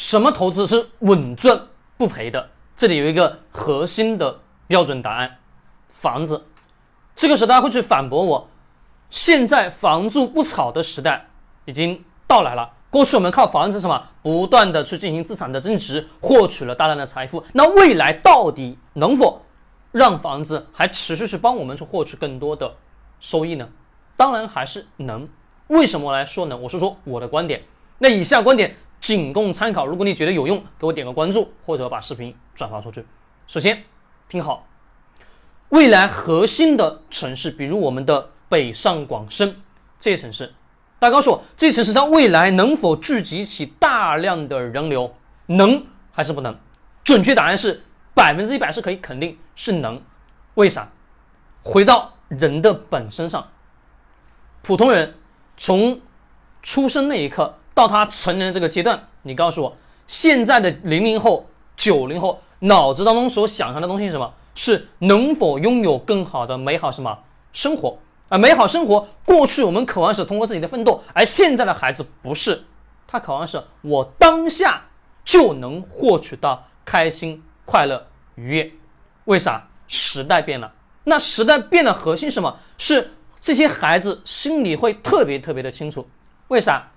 什么投资是稳赚不赔的？这里有一个核心的标准答案：房子。这个时候大家会去反驳我，现在房住不炒的时代已经到来了。过去我们靠房子什么不断的去进行资产的增值，获取了大量的财富。那未来到底能否让房子还持续去帮我们去获取更多的收益呢？当然还是能。为什么来说呢？我说说我的观点。那以下观点仅供参考。如果你觉得有用，给我点个关注，或者把视频转发出去。首先，听好，未来核心的城市，比如我们的北上广深这些城市。大家告诉我，这些城市在未来能否聚集起大量的人流？能还是不能？准确答案是百分之一百，是可以肯定是能。为啥？回到人的本身上，普通人从出生那一刻到他成年的这个阶段，你告诉我，现在的零零后、九零后脑子当中所想象的东西是什么？是能否拥有更好的美好什么生活？啊，美好生活，过去我们渴望是通过自己的奋斗，而现在的孩子不是，他渴望是我当下就能获取到开心、快乐、愉悦。为啥？时代变了。那时代变的核心是什么？是这些孩子心里会特别特别的清楚。为啥？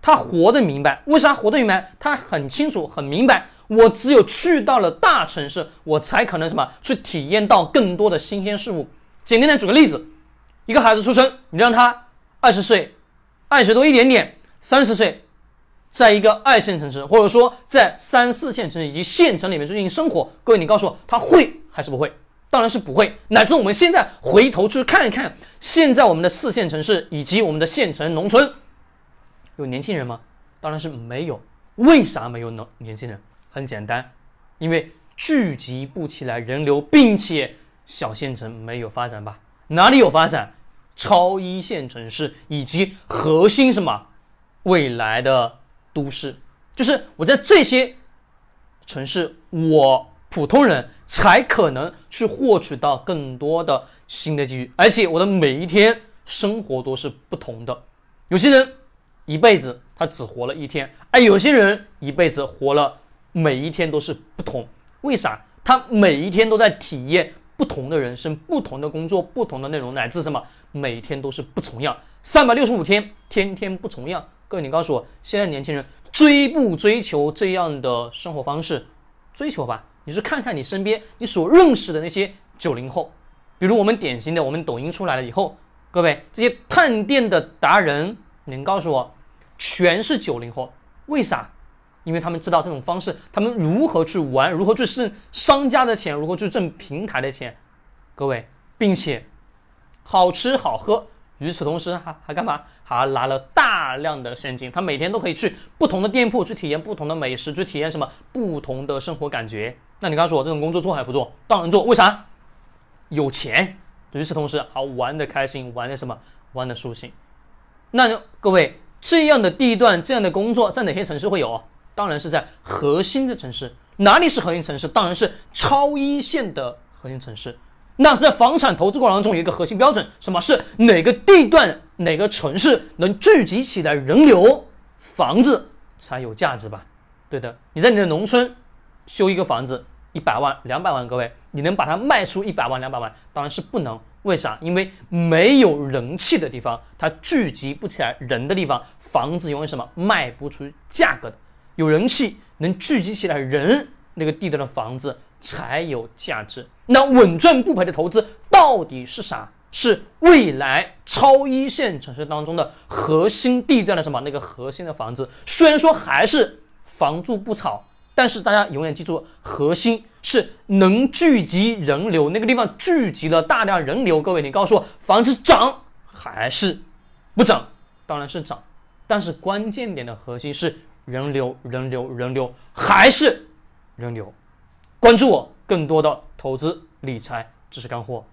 他活得明白。为啥活得明白？他很清楚、很明白。我只有去到了大城市，我才可能什么去体验到更多的新鲜事物。简单的举个例子。一个孩子出生，你让他二十岁，二十多一点点，三十岁，在一个二线城市，或者说在三四线城市以及县城里面进行生活，各位，你告诉我，他会还是不会？当然是不会。乃至我们现在回头去看一看，现在我们的四线城市以及我们的县城农村，有年轻人吗？当然是没有。为啥没有呢？年轻人很简单，因为聚集不起来人流，并且小县城没有发展吧。哪里有发展？超一线城市以及核心什么未来的都市，就是我在这些城市，我普通人才可能去获取到更多的新的机遇，而且我的每一天生活都是不同的。有些人一辈子他只活了一天，而有些人一辈子活了每一天都是不同。为啥？他每一天都在体验。不同的人生，不同的工作，不同的内容，乃至什么，每天都是不重样，三百六十五天，天天不重样。各位，你告诉我，现在年轻人追不追求这样的生活方式？追求吧。你去看看你身边你所认识的那些九零后，比如我们典型的，我们抖音出来了以后，各位这些探店的达人，您告诉我，全是九零后，为啥？因为他们知道这种方式，他们如何去玩，如何去挣商家的钱，如何去挣平台的钱，各位，并且好吃好喝，与此同时还还干嘛？还拿了大量的现金，他每天都可以去不同的店铺去体验不同的美食，去体验什么不同的生活感觉。那你告诉我，这种工作做还不做？当然做，为啥？有钱。与此同时，还玩的开心，玩的什么？玩的舒心。那各位，这样的地段，这样的工作，在哪些城市会有？当然是在核心的城市，哪里是核心城市？当然是超一线的核心城市。那在房产投资过程当中，有一个核心标准，什么是哪个地段、哪个城市能聚集起来人流，房子才有价值吧？对的，你在你的农村修一个房子，一百万、两百万，各位，你能把它卖出一百万、两百万？当然是不能。为啥？因为没有人气的地方，它聚集不起来人的地方，房子永远什么卖不出价格的。有人气能聚集起来人，那个地段的房子才有价值。那稳赚不赔的投资到底是啥？是未来超一线城市当中的核心地段的什么？那个核心的房子，虽然说还是房住不炒，但是大家永远记住，核心是能聚集人流，那个地方聚集了大量人流。各位，你告诉我，房子涨还是不涨？当然是涨，但是关键点的核心是。人流，人流，人流，还是人流。关注我，更多的投资理财知识干货。